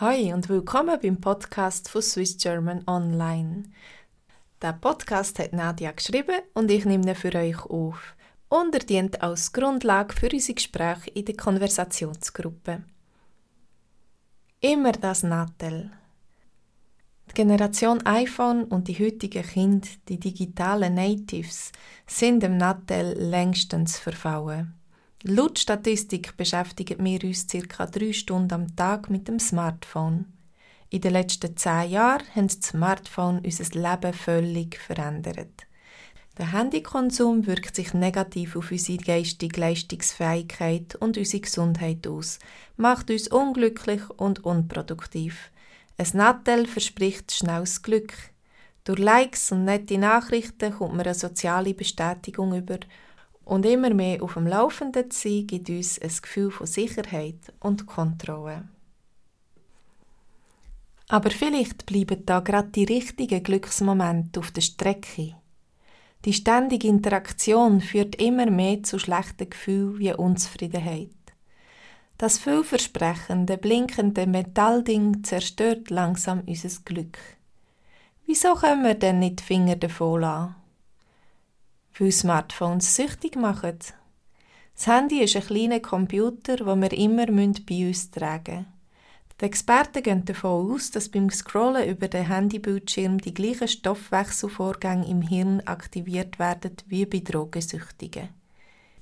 Hi und willkommen beim Podcast von Swiss German Online. Der Podcast hat Nadia geschrieben und ich nehme ihn für euch auf. Und er dient als Grundlage für unsere Gespräche in der Konversationsgruppe. Immer das Nattel. Die Generation iPhone und die heutigen Kinder, die digitalen Natives, sind dem Nattel längstens verfallen. Laut Statistik beschäftigen wir uns ca. drei Stunden am Tag mit dem Smartphone. In den letzten zehn Jahren haben das Smartphone unser Leben völlig verändert. Der Handykonsum wirkt sich negativ auf unsere geistige Leistungsfähigkeit und unsere Gesundheit aus, macht uns unglücklich und unproduktiv. Ein Nattel verspricht schnelles Glück. Durch Likes und nette Nachrichten kommt man eine soziale Bestätigung über und immer mehr auf dem Laufenden zu sein, gibt uns ein Gefühl von Sicherheit und Kontrolle. Aber vielleicht bleiben da gerade die richtigen Glücksmomente auf der Strecke. Die ständige Interaktion führt immer mehr zu schlechten Gefühlen wie Unzufriedenheit. Das vielversprechende, blinkende Metallding zerstört langsam unser Glück. Wieso können wir denn nicht die Finger davon lassen? Weil Smartphones süchtig machen. Das Handy ist ein kleiner Computer, den wir immer bei uns tragen müssen. Die Experten gehen davon aus, dass beim Scrollen über den Handybildschirm die gleichen Stoffwechselvorgänge im Hirn aktiviert werden wie bei Drogensüchtigen.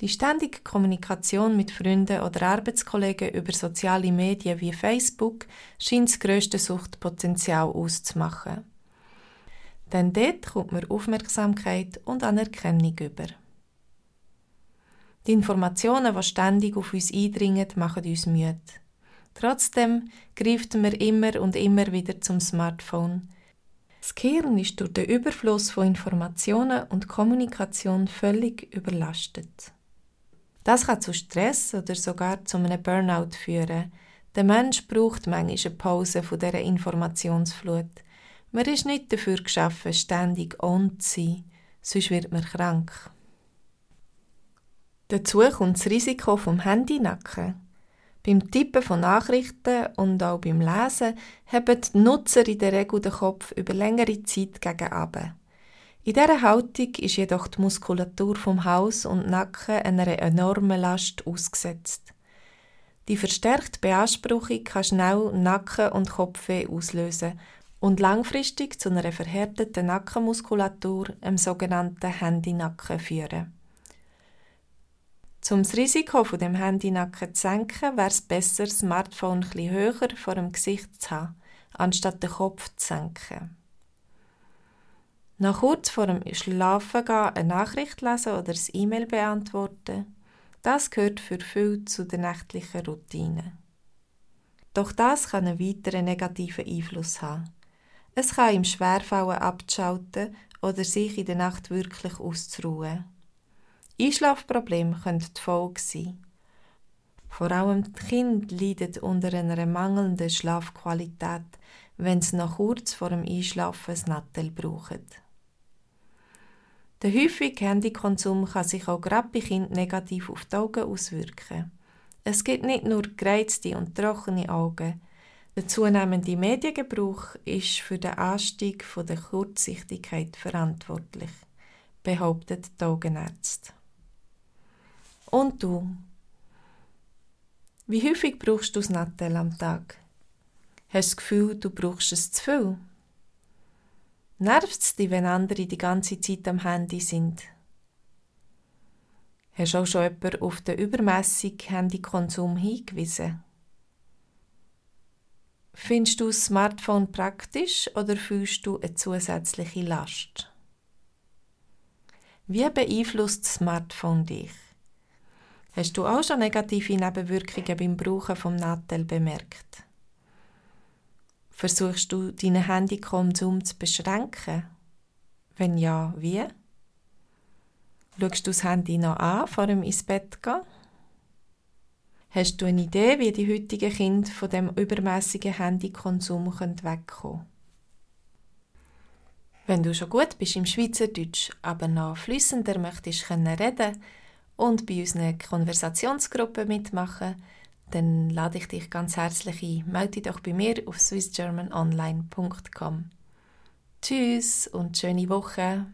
Die ständige Kommunikation mit Freunden oder Arbeitskollegen über soziale Medien wie Facebook scheint das grösste Suchtpotenzial auszumachen. Denn dort kommt man Aufmerksamkeit und Anerkennung über. Die Informationen, die ständig auf uns eindringen, machen uns müde. Trotzdem greift man immer und immer wieder zum Smartphone. Das Gehirn ist durch den Überfluss von Informationen und Kommunikation völlig überlastet. Das kann zu Stress oder sogar zu einem Burnout führen. Der Mensch braucht manchmal eine Pause von dieser Informationsflut. Man ist nicht dafür geschaffen, ständig on zu sein, sonst wird man krank. Dazu kommt das Risiko vom Handynacken. Beim Tippen von Nachrichten und auch beim Lesen haben die Nutzer in der Regel den Kopf über längere Zeit gegen abe. In dieser Haltung ist jedoch die Muskulatur vom Hals und Nacken einer enormen Last ausgesetzt. Die verstärkte Beanspruchung kann schnell Nacken- und Kopfweh auslösen und langfristig zu einer verhärteten Nackenmuskulatur, im sogenannten Handynacken, führen. Um das Risiko von dem Handynacken zu senken, wäre es besser, das Smartphone etwas höher vor dem Gesicht zu haben, anstatt den Kopf zu senken. Nach kurz vor dem Schlafengehen eine Nachricht lesen oder ein E-Mail beantworten, das gehört für viele zu der nächtlichen Routine. Doch das kann einen weiteren negativen Einfluss haben. Es kann ihm schwerfallen, abzuschalten oder sich in der Nacht wirklich auszuruhen. Einschlafprobleme können die Folge sein. Vor allem die Kinder leiden unter einer mangelnden Schlafqualität, wenn sie noch kurz vor dem Einschlafen ein Nattel brauchen. Der häufige Handykonsum kann sich auch gerade bei Kindern negativ auf die Augen auswirken. Es gibt nicht nur gereizte und trockene Augen, der zunehmende Mediengebrauch ist für den Anstieg von der Kurzsichtigkeit verantwortlich, behauptet die Augenärzte. Und du? Wie häufig brauchst du das Nattel am Tag? Hast du das Gefühl, du brauchst es zu viel? Nervt es dich, wenn andere die ganze Zeit am Handy sind? Hast du auch schon jemanden auf den übermäßigen Handykonsum hingewiesen? Findest du das Smartphone praktisch oder fühlst du eine zusätzliche Last? Wie beeinflusst das Smartphone dich? Hast du auch schon negative Nebenwirkungen beim Brauchen vom Nattel bemerkt? Versuchst du deinen Handykonsum zu beschränken? Wenn ja, wie? Schaust du das Handy noch an, vor dem ins Bett gehen? Hast du eine Idee, wie die heutigen Kinder von dem übermäßigen Handykonsum wegkommen können? Wenn du schon gut bist im Schweizerdeutsch, aber noch flüssender möchtest können reden und bei unseren Konversationsgruppen mitmachen, dann lade ich dich ganz herzlich ein. Melde dich doch bei mir auf swissgermanonline.com. Tschüss und schöne Woche.